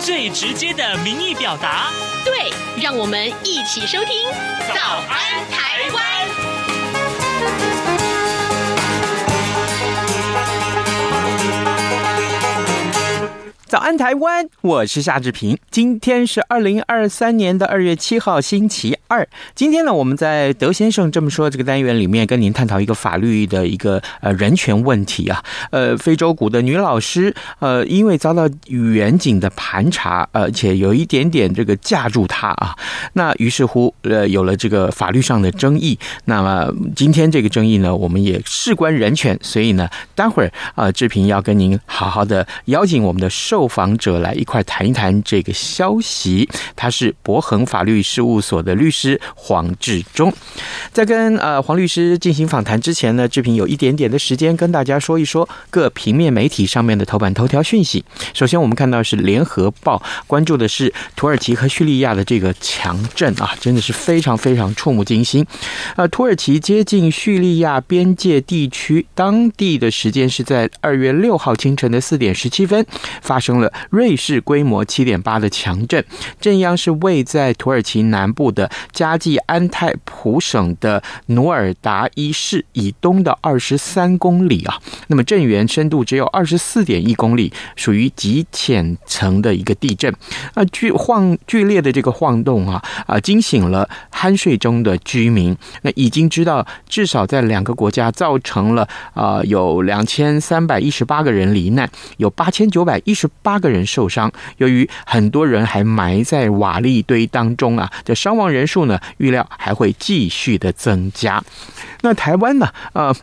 最直接的民意表达。对，让我们一起收听《早安台湾》。早安，台湾！我是夏志平。今天是二零二三年的二月七号，星期二。今天呢，我们在德先生这么说这个单元里面，跟您探讨一个法律的一个呃人权问题啊。呃，非洲鼓的女老师，呃，因为遭到远景的盘查，而且有一点点这个架住她啊，那于是乎，呃，有了这个法律上的争议。那么今天这个争议呢，我们也事关人权，所以呢，待会儿啊，志平要跟您好好的邀请我们的受访者来一块谈一谈这个消息。他是博恒法律事务所的律师师黄志忠。在跟呃黄律师进行访谈之前呢，志平有一点点的时间跟大家说一说各平面媒体上面的头版头条讯息。首先，我们看到是联合报关注的是土耳其和叙利亚的这个强震啊，真的是非常非常触目惊心。呃，土耳其接近叙利亚边界地区，当地的时间是在二月六号清晨的四点十七分发生。了瑞士规模七点八的强震，震央是位在土耳其南部的加计安泰湖省的努尔达伊市以东的二十三公里啊。那么震源深度只有二十四点一公里，属于极浅层的一个地震。啊，剧晃剧烈的这个晃动啊啊，惊醒了酣睡中的居民。那已经知道至少在两个国家造成了啊有两千三百一十八个人罹难，有八千九百一十。八个人受伤，由于很多人还埋在瓦砾堆当中啊，这伤亡人数呢，预料还会继续的增加。那台湾呢？呃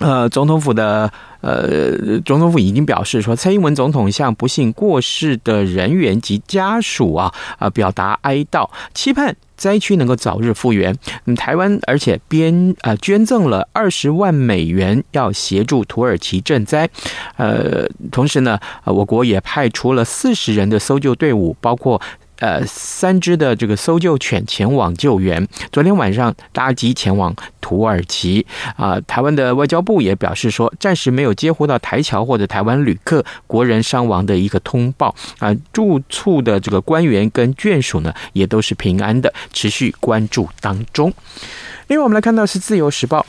呃，总统府的呃，总统府已经表示说，蔡英文总统向不幸过世的人员及家属啊啊表达哀悼，期盼。灾区能够早日复原。嗯，台湾而且编呃捐赠了二十万美元，要协助土耳其赈灾。呃，同时呢，我国也派出了四十人的搜救队伍，包括。呃，三只的这个搜救犬前往救援。昨天晚上搭机前往土耳其啊、台湾的外交部也表示说，暂时没有接获到台侨或者台湾旅客国人伤亡的一个通报啊。住处的这个官员跟眷属呢，也都是平安的，持续关注当中。另外，我们来看到是《自由时报》。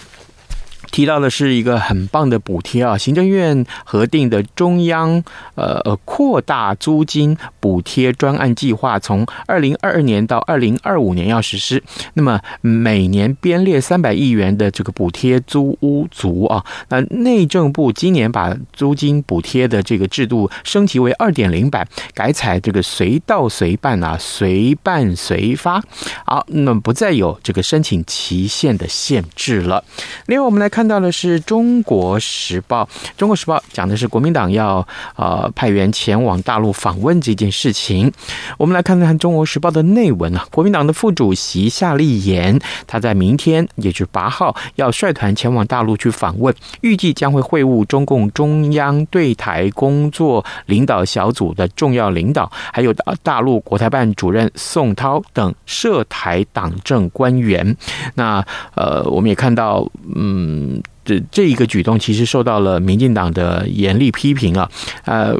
提到的是一个很棒的补贴啊，行政院核定的中央呃呃扩大租金补贴专案计划，从二零二二年到二零二五年要实施。那么每年编列三百亿元的这个补贴租屋族啊，那内政部今年把租金补贴的这个制度升级为二点零版，改采这个随到随办啊，随办随发。好，那么不再有这个申请期限的限制了。另外，我们来看。看到的是《中国时报》，《中国时报》讲的是国民党要呃派员前往大陆访问这件事情。我们来看看《中国时报》的内文啊，国民党的副主席夏立言，他在明天，也就是八号，要率团前往大陆去访问，预计将会会晤中共中央对台工作领导小组的重要领导，还有大陆国台办主任宋涛等涉台党政官员。那呃，我们也看到，嗯。这这一个举动其实受到了民进党的严厉批评啊，呃，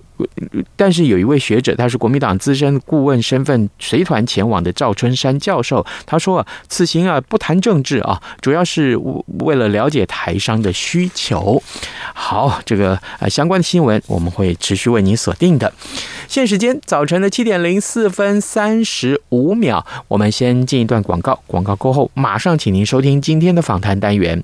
但是有一位学者，他是国民党资深顾问身份随团前往的赵春山教授，他说啊，此行啊不谈政治啊，主要是为了了解台商的需求。好，这个呃相关的新闻我们会持续为您锁定的。现时间早晨的七点零四分三十五秒，我们先进一段广告，广告过后马上请您收听今天的访谈单元。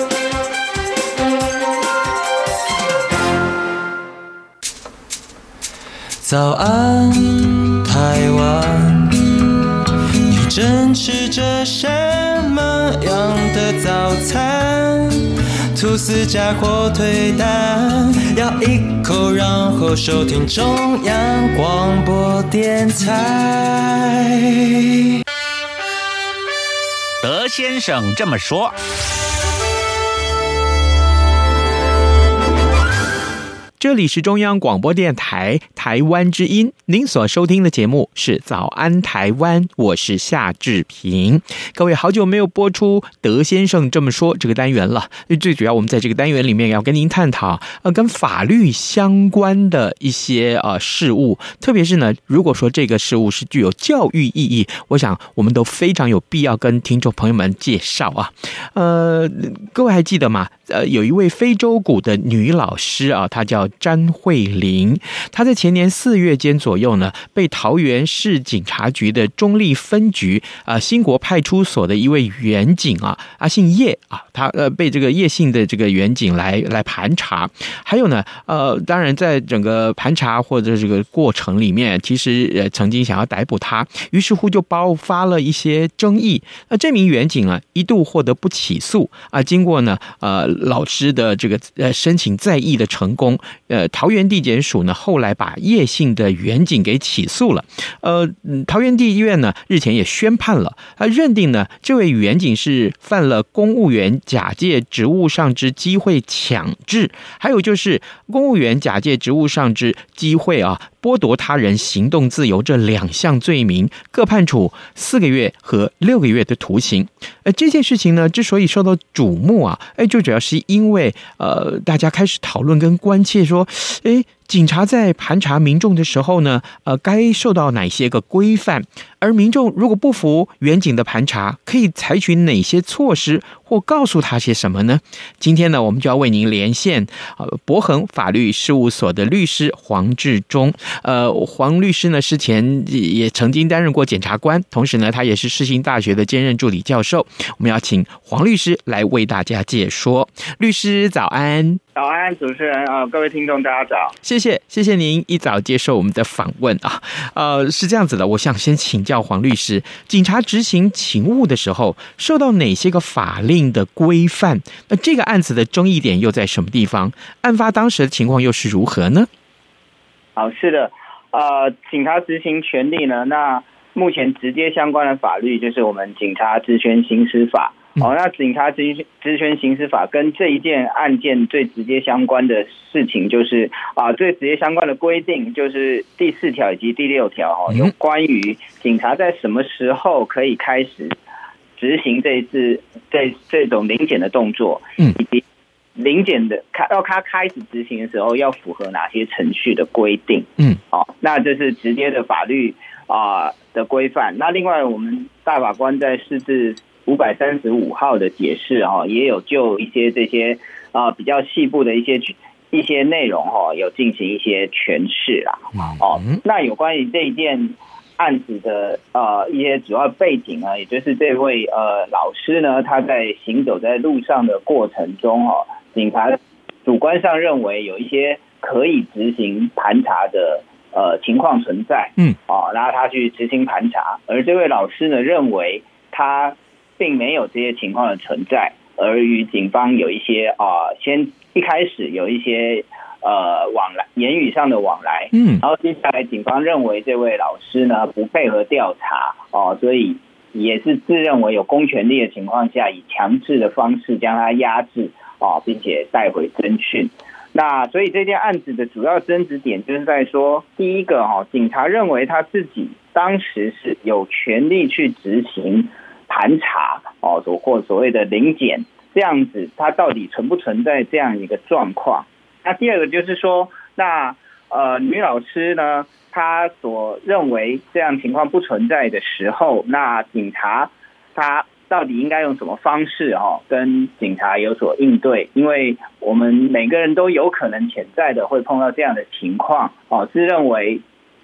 早安，台湾，你正吃着什么样的早餐？吐司加火腿蛋，咬一口，然后收听中央广播电台。德先生这么说。这里是中央广播电台台湾之音，您所收听的节目是《早安台湾》，我是夏志平。各位好久没有播出德先生这么说这个单元了，最主要我们在这个单元里面要跟您探讨呃跟法律相关的一些呃事物，特别是呢，如果说这个事物是具有教育意义，我想我们都非常有必要跟听众朋友们介绍啊。呃，各位还记得吗？呃，有一位非洲鼓的女老师啊，她叫詹慧玲。她在前年四月间左右呢，被桃园市警察局的中坜分局啊兴国派出所的一位员警啊，啊姓叶啊，他呃被这个叶姓的这个员警来来盘查。还有呢，呃，当然在整个盘查或者这个过程里面，其实呃曾经想要逮捕他，于是乎就爆发了一些争议。那这名员警啊，一度获得不起诉啊，经过呢，呃。老师的这个呃申请再议的成功，呃，桃园地检署呢后来把叶姓的员警给起诉了，呃，桃园地院呢日前也宣判了，他认定呢这位员警是犯了公务员假借职务上之机会强制，还有就是公务员假借职务上之机会啊。剥夺他人行动自由这两项罪名，各判处四个月和六个月的徒刑。呃，这件事情呢，之所以受到瞩目啊，哎，就主要是因为呃，大家开始讨论跟关切说，哎。警察在盘查民众的时候呢，呃，该受到哪些个规范？而民众如果不服远景的盘查，可以采取哪些措施，或告诉他些什么呢？今天呢，我们就要为您连线呃，博恒法律事务所的律师黄志忠。呃，黄律师呢，之前也曾经担任过检察官，同时呢，他也是世新大学的兼任助理教授。我们要请黄律师来为大家解说。律师早安。早安，主持人啊，各位听众，大家早，谢谢，谢谢您一早接受我们的访问啊。呃，是这样子的，我想先请教黄律师，警察执行勤务的时候，受到哪些个法令的规范？那这个案子的争议点又在什么地方？案发当时的情况又是如何呢？好，是的，呃，警察执行权利呢，那目前直接相关的法律就是我们《警察职权行使法》。哦，那警察职职权行使法跟这一件案件最直接相关的事情，就是啊，最直接相关的规定就是第四条以及第六条哦，有关于警察在什么时候可以开始执行这一次这这种临检的动作，嗯，以及临检的开要他开始执行的时候要符合哪些程序的规定，嗯，好，那这是直接的法律啊的规范。那另外，我们大法官在释字。五百三十五号的解释哈，也有就一些这些啊比较细部的一些一些内容哈，有进行一些诠释啦。哦，那有关于这一件案子的呃一些主要背景呢，也就是这位呃老师呢，他在行走在路上的过程中哈，警察主观上认为有一些可以执行盘查的呃情况存在，嗯，哦，然后他去执行盘查，而这位老师呢认为他。并没有这些情况的存在，而与警方有一些啊，先一开始有一些呃往来，言语上的往来，嗯，然后接下来警方认为这位老师呢不配合调查哦，所以也是自认为有公权力的情况下，以强制的方式将他压制啊，并且带回侦讯。那所以这件案子的主要争执点就是在说，第一个哈，警察认为他自己当时是有权利去执行。盘查哦，所或所谓的临检这样子，它到底存不存在这样一个状况？那第二个就是说，那呃，女老师呢，她所认为这样情况不存在的时候，那警察他到底应该用什么方式哦，跟警察有所应对？因为我们每个人都有可能潜在的会碰到这样的情况哦，自认为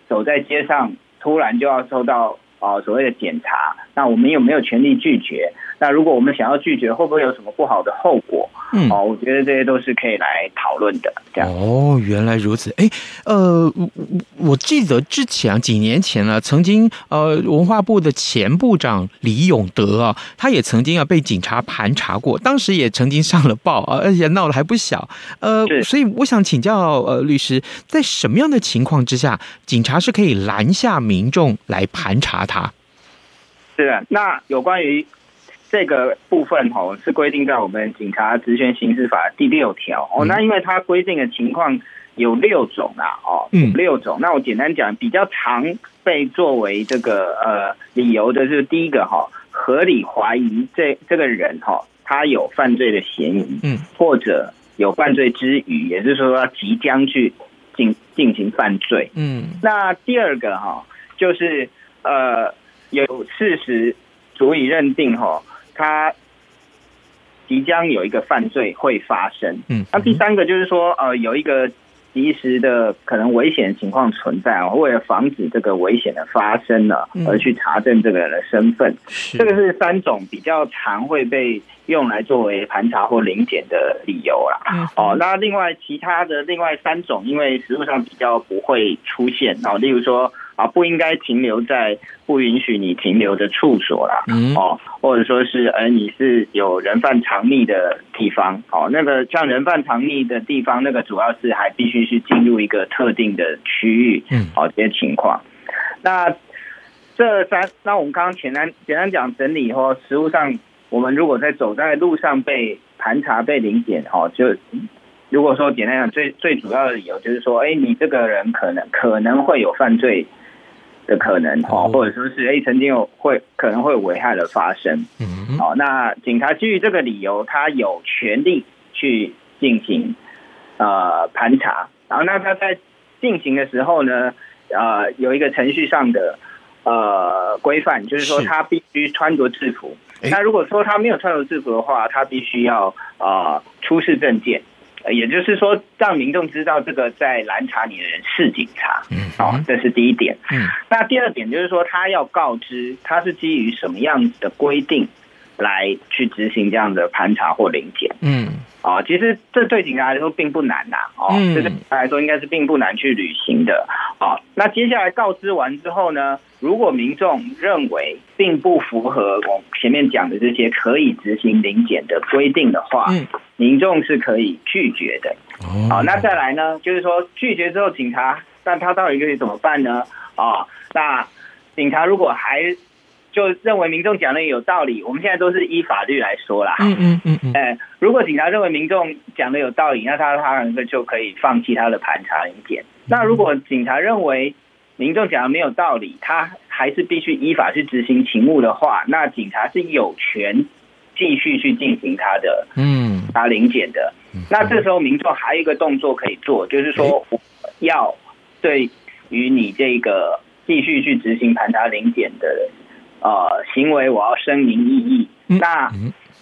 走在街上突然就要受到哦所谓的检查，那我们有没有权利拒绝？那如果我们想要拒绝，会不会有什么不好的后果？嗯，哦，我觉得这些都是可以来讨论的。这样哦，原来如此。哎，呃，我我记得之前几年前呢，曾经呃，文化部的前部长李永德啊，他也曾经啊被警察盘查过，当时也曾经上了报啊，而且闹得还不小。呃，所以我想请教呃律师，在什么样的情况之下，警察是可以拦下民众来盘查他？是的，那有关于。这个部分哦，是规定在我们警察职权刑事法第六条哦。那因为它规定的情况有六种啊，哦，有六种。那我简单讲，比较常被作为这个呃理由的是第一个哈，合理怀疑这这个人哈，他有犯罪的嫌疑，嗯，或者有犯罪之余，也就是说他即将去进进行犯罪，嗯。那第二个哈，就是呃有事实足以认定哈。他即将有一个犯罪会发生，嗯，那第三个就是说，呃，有一个及时的可能危险情况存在啊，为了防止这个危险的发生呢，而去查证这个人的身份，这个是三种比较常会被用来作为盘查或临检的理由啦。哦，那另外其他的另外三种，因为实务上比较不会出现哦，例如说。啊，不应该停留在不允许你停留的处所啦，哦，或者说是，呃，你是有人犯藏匿的地方，哦，那个像人犯藏匿的地方，那个主要是还必须是进入一个特定的区域，嗯，好，这些情况。那这三，那我们刚刚简单简单讲整理以后，实物上，我们如果在走在路上被盘查、被临检，哦，就。如果说简单讲，最最主要的理由就是说，哎，你这个人可能可能会有犯罪的可能哦，或者说是哎，曾经有会可能会有危害的发生。嗯，好，那警察基于这个理由，他有权利去进行呃盘查。然后，那他在进行的时候呢，呃，有一个程序上的呃规范，就是说他必须穿着制服。那如果说他没有穿着制服的话，他必须要呃出示证件。也就是说，让民众知道这个在拦查你的人是警察，嗯，哦，这是第一点。嗯，那第二点就是说，他要告知他是基于什么样子的规定来去执行这样的盘查或临检。嗯，哦，其实这对警察来说并不难呐，哦，这对警察来说应该是并不难去履行的。哦，那接下来告知完之后呢，如果民众认为并不符合我前面讲的这些可以执行临检的规定的话，嗯。民众是可以拒绝的，好，那再来呢？就是说拒绝之后，警察，但他到底可以怎么办呢？啊，那警察如果还就认为民众讲的有道理，我们现在都是依法律来说啦。嗯嗯嗯嗯。哎，如果警察认为民众讲的有道理，那他他就可以放弃他的盘查临检。那如果警察认为民众讲的没有道理，他还是必须依法去执行勤务的话，那警察是有权。继续去进行他的嗯，他临检的，那这时候民众还有一个动作可以做，就是说我要对于你这个继续去执行盘查临检的呃行为，我要声明异议。那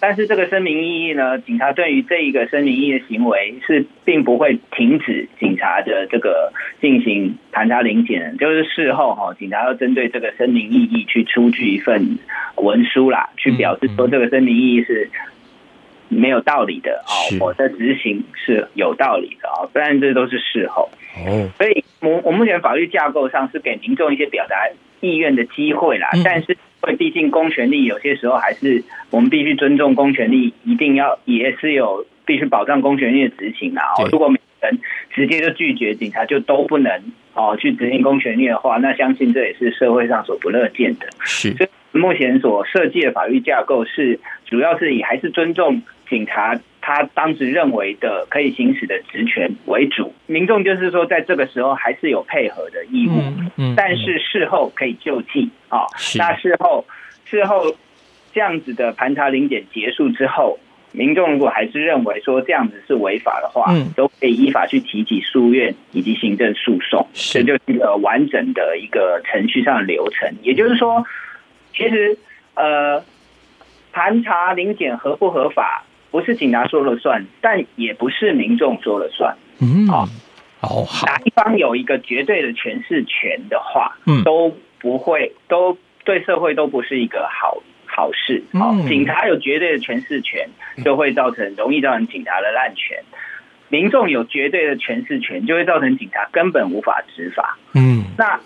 但是这个声明异议呢，警察对于这一个声明异议的行为是并不会停止警察的这个进行盘查临检，就是事后哈，警察要针对这个声明异议去出具一份文书啦，去表示说这个声明异议是没有道理的哦，我的执行是有道理的啊，不然这都是事后。哦，所以我我目前法律架构上是给民众一些表达意愿的机会啦，但是。毕竟公权力有些时候还是我们必须尊重公权力，一定要也是有必须保障公权力的执行啊。如果每个人直接就拒绝警察就都不能哦去执行公权力的话，那相信这也是社会上所不乐见的。是，所以目前所设计的法律架构是主要是以还是尊重警察。他当时认为的可以行使的职权为主，民众就是说，在这个时候还是有配合的义务，嗯嗯、但是事后可以就计啊。那事后事后这样子的盘查临检结束之后，民众如果还是认为说这样子是违法的话，嗯，都可以依法去提起诉愿以及行政诉讼，这就是一个完整的一个程序上的流程。也就是说，其实呃，盘查临检合不合法，不是警察说了算，但也不是民众说了算。嗯，好，哦，好，哪一方有一个绝对的诠释权的话，嗯，都不会，都对社会都不是一个好。好事，好，警察有绝对的诠释权，就会造成容易造成警察的滥权；民众有绝对的诠释权，就会造成警察根本无法执法。嗯，那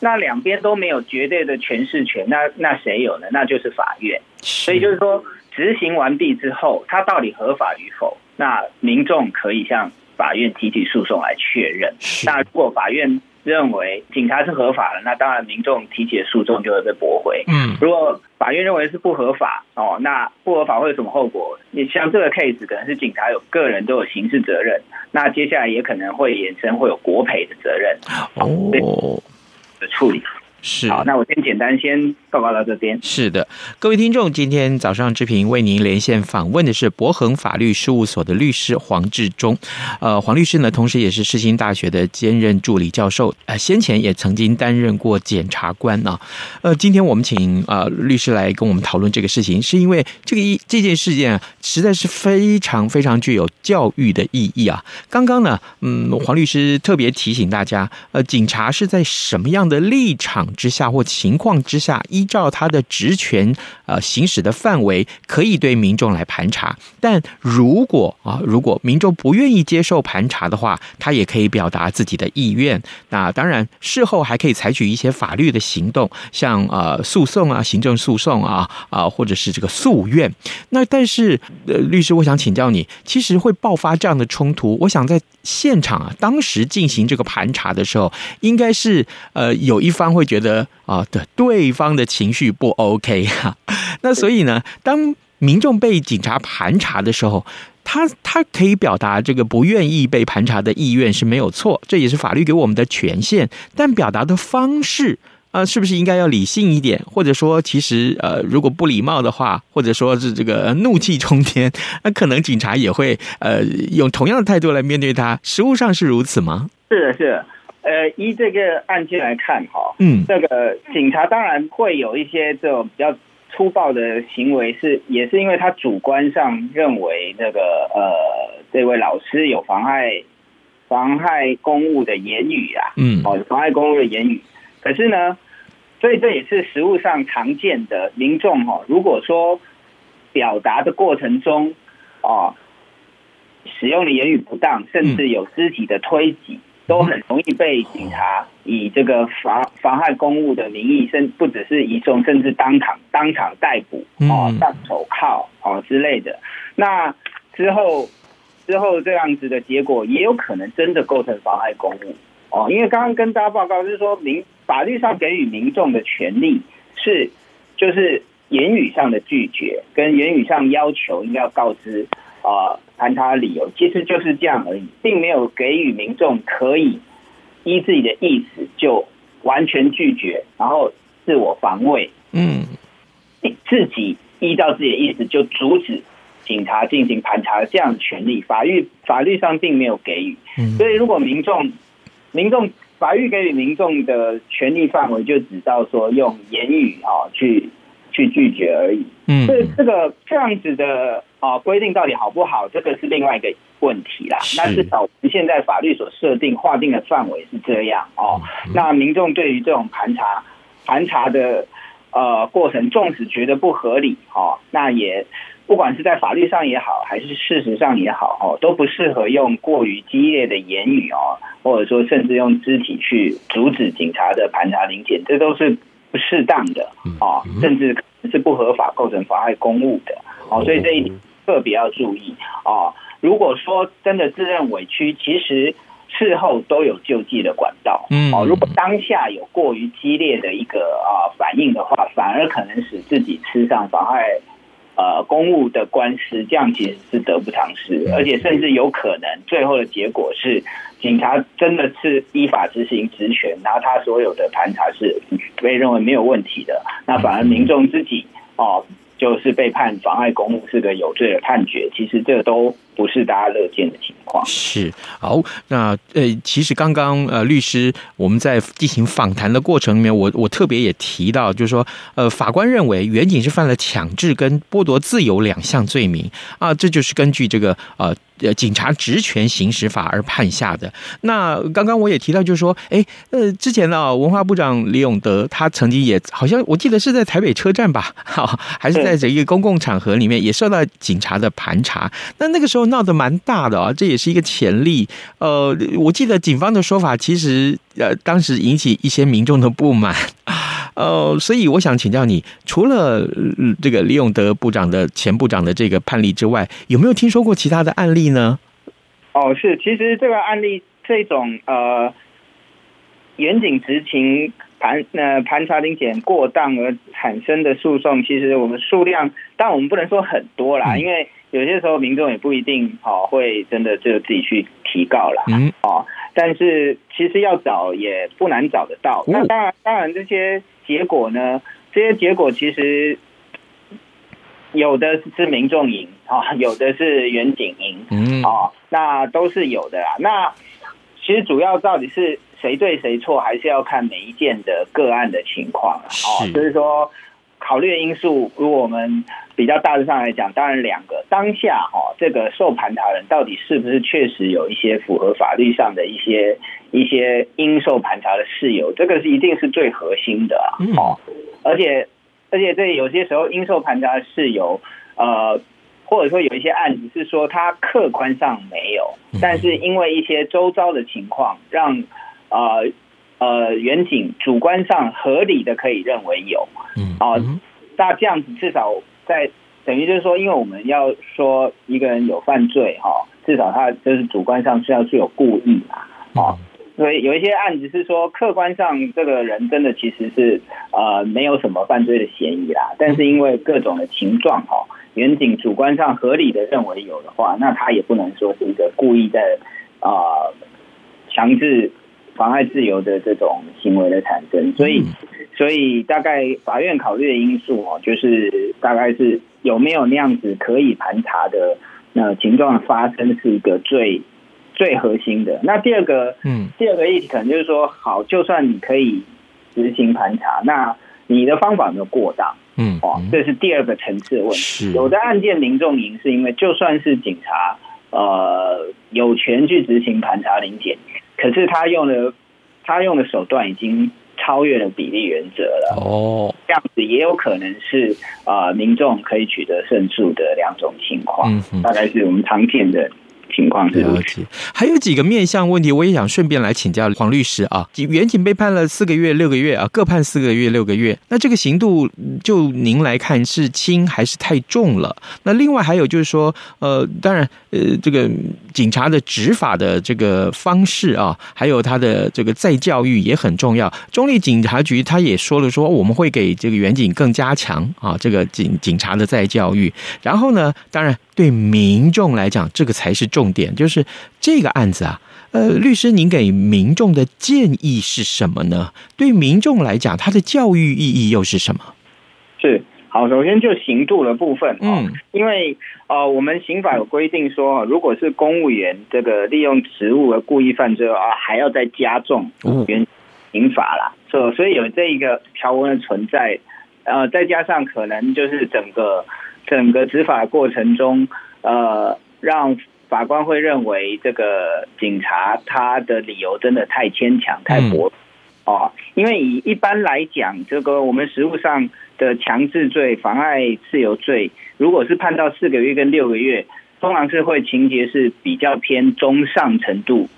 那两边都没有绝对的诠释权，那那谁有呢？那就是法院。所以就是说，执行完毕之后，它到底合法与否，那民众可以向法院提起诉讼来确认。那如果法院认为警察是合法的，那当然民众提起的诉讼就会被驳回。嗯，如果法院认为是不合法哦，那不合法会有什么后果？你像这个 case，可能是警察有个人都有刑事责任，那接下来也可能会衍生会有国赔的责任哦的处理。是好，那我先简单先报告到这边。是的，各位听众，今天早上之平为您连线访问的是博恒法律事务所的律师黄志忠。呃，黄律师呢，同时也是世新大学的兼任助理教授，呃，先前也曾经担任过检察官啊。呃，今天我们请呃律师来跟我们讨论这个事情，是因为这个一这件事件啊，实在是非常非常具有教育的意义啊。刚刚呢，嗯，黄律师特别提醒大家，呃，警察是在什么样的立场之下或情况之下，依照他的职权呃行使的范围，可以对民众来盘查。但如果啊，如果民众不愿意接受盘查的话，他也可以表达自己的意愿。那当然，事后还可以采取一些法律的行动，像呃诉讼啊、行政诉讼啊啊，或者是这个诉愿。那但是呃，律师，我想请教你，其实会爆发这样的冲突，我想在现场啊，当时进行这个盘查的时候，应该是呃有一方会觉得。的啊，对，对方的情绪不 OK 哈，那所以呢，当民众被警察盘查的时候，他他可以表达这个不愿意被盘查的意愿是没有错，这也是法律给我们的权限。但表达的方式啊，是不是应该要理性一点？或者说，其实呃，如果不礼貌的话，或者说是这个怒气冲天，那可能警察也会呃用同样的态度来面对他。实务上是如此吗？是的，是的。呃，依这个案件来看，哈，嗯，这个警察当然会有一些这种比较粗暴的行为，是也是因为他主观上认为那个呃，这位老师有妨害妨害公务的言语啊，嗯，哦，妨害公务的言语。可是呢，所以这也是实务上常见的民众哈，如果说表达的过程中，哦，使用的言语不当，甚至有肢体的推挤。都很容易被警察以这个妨妨害公务的名义，甚不只是移送，甚至当场当场逮捕哦，戴手铐哦之类的。那之后之后这样子的结果，也有可能真的构成妨害公务哦。因为刚刚跟大家报告是说，民法律上给予民众的权利是，就是言语上的拒绝跟言语上要求应该要告知啊。盘查的理由其实就是这样而已，并没有给予民众可以依自己的意思就完全拒绝，然后自我防卫，嗯，自己依照自己的意思就阻止警察进行盘查的这样的权利，法律法律上并没有给予。所以如果民众民众法律给予民众的权利范围就只到说用言语啊去去拒绝而已，嗯，所以这个这样子的。啊，规定到底好不好？这个是另外一个问题啦。那至少我们现在法律所设定划定的范围是这样哦。那民众对于这种盘查盘查的呃过程，纵使觉得不合理哦，那也不管是在法律上也好，还是事实上也好哦，都不适合用过于激烈的言语哦，或者说甚至用肢体去阻止警察的盘查临检，这都是不适当的啊，甚至是不合法，构成妨碍公务的哦。所以这一点。特别要注意啊！如果说真的自认委屈，其实事后都有救济的管道。嗯，哦，如果当下有过于激烈的一个啊反应的话，反而可能使自己吃上妨害呃公务的官司，这样其实是得不偿失，而且甚至有可能最后的结果是警察真的是依法执行职权，然后他所有的盘查是被认为没有问题的，那反而民众自己哦。就是被判妨碍公务是个有罪的判决，其实这都不是大家乐见的情况。是好，那呃，其实刚刚呃，律师我们在进行访谈的过程里面，我我特别也提到，就是说呃，法官认为远景是犯了强制跟剥夺自由两项罪名啊，这就是根据这个呃。呃，警察职权行使法而判下的。那刚刚我也提到，就是说，哎，呃，之前呢，文化部长李永德他曾经也好像我记得是在台北车站吧，哈，还是在这一个公共场合里面也受到警察的盘查。那那个时候闹得蛮大的啊，这也是一个潜力。呃，我记得警方的说法，其实呃，当时引起一些民众的不满。呃，所以我想请教你，除了这个李永德部长的前部长的这个判例之外，有没有听说过其他的案例呢？哦，是，其实这个案例这种呃，严谨执勤盘呃盘查临检过当而产生的诉讼，其实我们数量，但我们不能说很多啦，嗯、因为有些时候民众也不一定、哦、会真的就自己去提告啦。嗯，哦，但是其实要找也不难找得到。那当然，当然这些。结果呢？这些结果其实有的是民众赢啊，有的是远景赢，嗯哦，那都是有的啦。那其实主要到底是谁对谁错，还是要看每一件的个案的情况啊。哦，就是说考虑的因素，如果我们比较大致上来讲，当然两个当下哈，这个受盘查人到底是不是确实有一些符合法律上的一些。一些应受盘查的事由，这个是一定是最核心的啊！哦，而且而且这有些时候应受盘查的事由，呃，或者说有一些案子是说他客观上没有，但是因为一些周遭的情况，让呃呃远景主观上合理的可以认为有，嗯，哦，那这样子至少在等于就是说，因为我们要说一个人有犯罪哈，至少他就是主观上是要是有故意嘛，哦。所以有一些案子是说，客观上这个人真的其实是呃没有什么犯罪的嫌疑啦，但是因为各种的情状哈，远景主观上合理的认为有的话，那他也不能说是一个故意在啊强制妨碍自由的这种行为的产生。所以，所以大概法院考虑的因素哦，就是大概是有没有那样子可以盘查的那情状的发生，是一个最。最核心的。那第二个，嗯，第二个议题可能就是说，好，就算你可以执行盘查，那你的方法有没有过当？嗯，哦，这是第二个层次的问题。有的案件民众赢，是因为就算是警察呃有权去执行盘查临检，可是他用的他用的手段已经超越了比例原则了。哦，这样子也有可能是啊、呃，民众可以取得胜诉的两种情况。嗯，大概是我们常见的。情况了解，还有几个面向问题，我也想顺便来请教黄律师啊。员警被判了四个月、六个月啊，各判四个月、六个月，那这个刑度就您来看是轻还是太重了？那另外还有就是说，呃，当然，呃，这个警察的执法的这个方式啊，还有他的这个再教育也很重要。中立警察局他也说了说，我们会给这个员警更加强啊，这个警警察的再教育。然后呢，当然。对民众来讲，这个才是重点。就是这个案子啊，呃，律师，您给民众的建议是什么呢？对民众来讲，他的教育意义又是什么？是好，首先就刑度的部分，嗯，因为呃，我们刑法有规定说，如果是公务员这个利用职务而故意犯罪啊，还要再加重原刑法啦。所、哦、所以有这一个条文的存在，呃，再加上可能就是整个。整个执法过程中，呃，让法官会认为这个警察他的理由真的太牵强、太薄哦。因为以一般来讲，这个我们实务上的强制罪、妨碍自由罪，如果是判到四个月跟六个月，通常是会情节是比较偏中上程度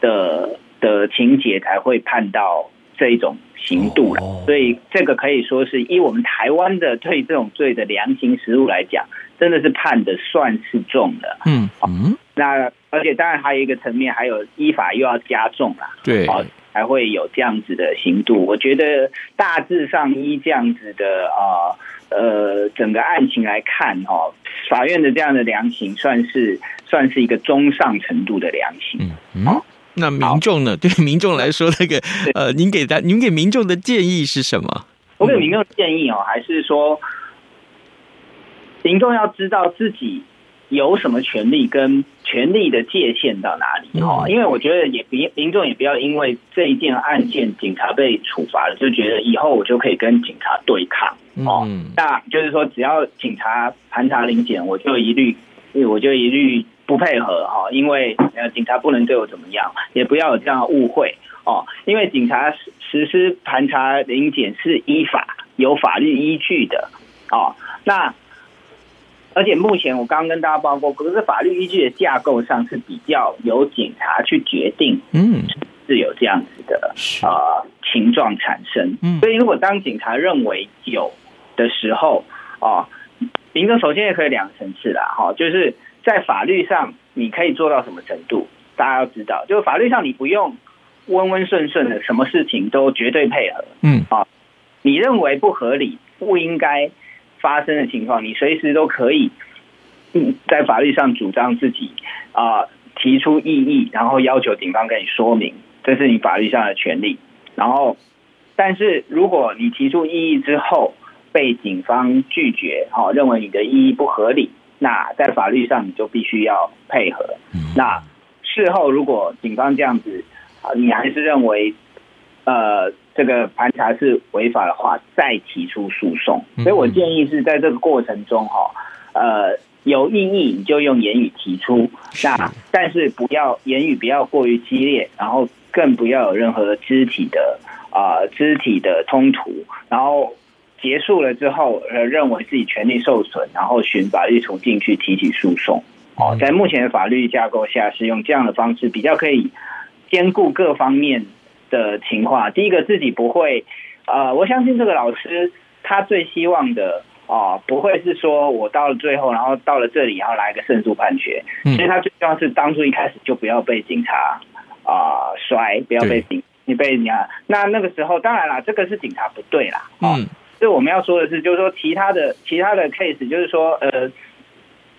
的的情节才会判到这一种。刑度了，所以这个可以说是以我们台湾的对这种罪的量刑实务来讲，真的是判的算是重的。嗯嗯，那而且当然还有一个层面，还有依法又要加重了，对，才会有这样子的刑度。我觉得大致上依这样子的啊呃整个案情来看哦，法院的这样的量刑算是算是一个中上程度的量刑。嗯嗯。那民众呢？对民众来说，那个呃，您给他，您给民众的建议是什么？我给民众的建议哦，还是说，民众要知道自己有什么权利跟权利的界限到哪里哦，因为我觉得也民民众也不要因为这一件案件警察被处罚了，就觉得以后我就可以跟警察对抗哦。那就是说，只要警察盘查临检，我就一律我就一律不配合哈，因为呃警察不能对我怎么样，也不要有这样的误会哦。因为警察实施盘查临检是依法有法律依据的哦。那而且目前我刚刚跟大家报告，可是法律依据的架构上是比较由警察去决定，嗯，是有这样子的啊情状产生。所以如果当警察认为有的时候，啊，民众首先也可以两个层次啦，哈，就是在法律上你可以做到什么程度，大家要知道，就是法律上你不用温温顺顺的，什么事情都绝对配合，嗯，啊，你认为不合理，不应该。发生的情况，你随时都可以，嗯，在法律上主张自己啊、呃，提出异议，然后要求警方跟你说明，这是你法律上的权利。然后，但是如果你提出异议之后被警方拒绝，哦，认为你的异议不合理，那在法律上你就必须要配合。那事后如果警方这样子啊，你还是认为呃。这个盘查是违法的话，再提出诉讼。所以我建议是在这个过程中，哈，呃，有异议你就用言语提出，那但是不要言语不要过于激烈，然后更不要有任何肢体的啊、呃、肢体的冲突，然后结束了之后，呃，认为自己权利受损，然后循法律途径去提起诉讼。哦，在目前的法律架构下，是用这样的方式比较可以兼顾各方面。的情况，第一个自己不会，呃，我相信这个老师他最希望的啊、呃，不会是说我到了最后，然后到了这里，然后来一个胜诉判决。其实他最希望是当初一开始就不要被警察啊、呃、摔，不要被警你被你啊。那那个时候，当然啦，这个是警察不对啦。嗯，所以我们要说的是，就是说其他的其他的 case，就是说呃，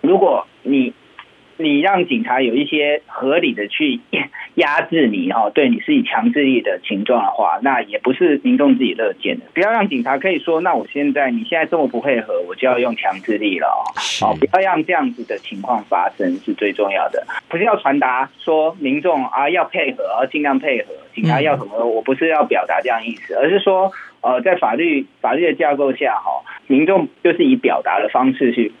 如果你。你让警察有一些合理的去 压制你哈，对你是以强制力的情状的话，那也不是民众自己乐见的。不要让警察可以说，那我现在你现在这么不配合，我就要用强制力了哦。不要让这样子的情况发生是最重要的。不是要传达说民众啊要配合，要尽量配合，警察要什么，我不是要表达这样意思，而是说呃，在法律法律的架构下哈，民众就是以表达的方式去。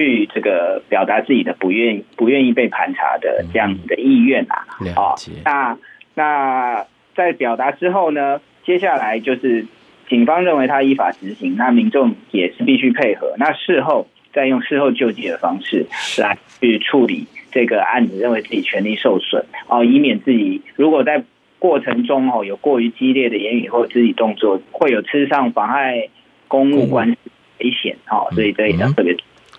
去这个表达自己的不愿意、不愿意被盘查的这样子的意愿啊，啊，那那在表达之后呢，接下来就是警方认为他依法执行，那民众也是必须配合。那事后再用事后救济的方式来去处理这个案子，认为自己权利受损哦，以免自己如果在过程中哦有过于激烈的言语或肢体动作，会有吃上妨碍公务关系危险哦，所以这一点特别。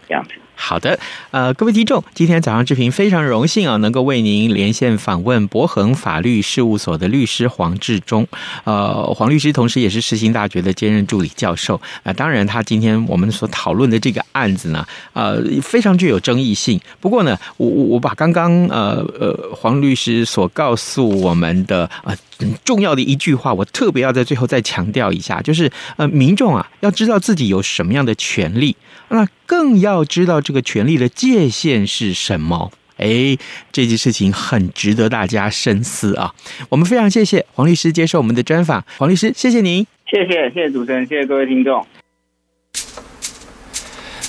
这样子，好的，呃，各位听众，今天早上志平非常荣幸啊，能够为您连线访问博恒法律事务所的律师黄志忠。呃，黄律师同时也是世新大学的兼任助理教授。啊、呃，当然，他今天我们所讨论的这个案子呢，呃，非常具有争议性。不过呢，我我我把刚刚呃呃黄律师所告诉我们的呃重要的一句话，我特别要在最后再强调一下，就是呃，民众啊要知道自己有什么样的权利。那更要知道这个权利的界限是什么？哎，这件事情很值得大家深思啊！我们非常谢谢黄律师接受我们的专访，黄律师，谢谢您，谢谢，谢谢主持人，谢谢各位听众。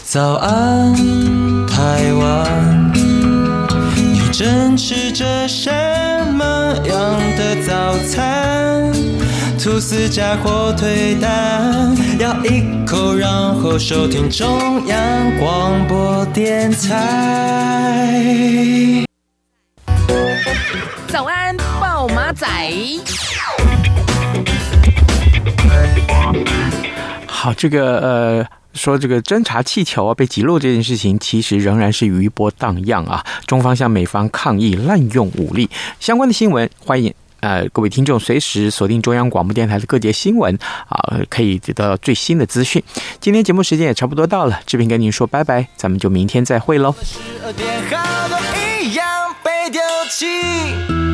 早安，台湾，你正吃着什么样的早餐？吐司加火腿蛋，咬一口，然后收听中央广播电台。早安，暴马仔。好，这个呃，说这个侦察气球啊被击落这件事情，其实仍然是余波荡漾啊。中方向美方抗议滥用武力，相关的新闻欢迎。呃，各位听众，随时锁定中央广播电台的各节新闻啊，可以得到最新的资讯。今天节目时间也差不多到了，志平跟您说拜拜，咱们就明天再会喽。十二点好都一样被丢弃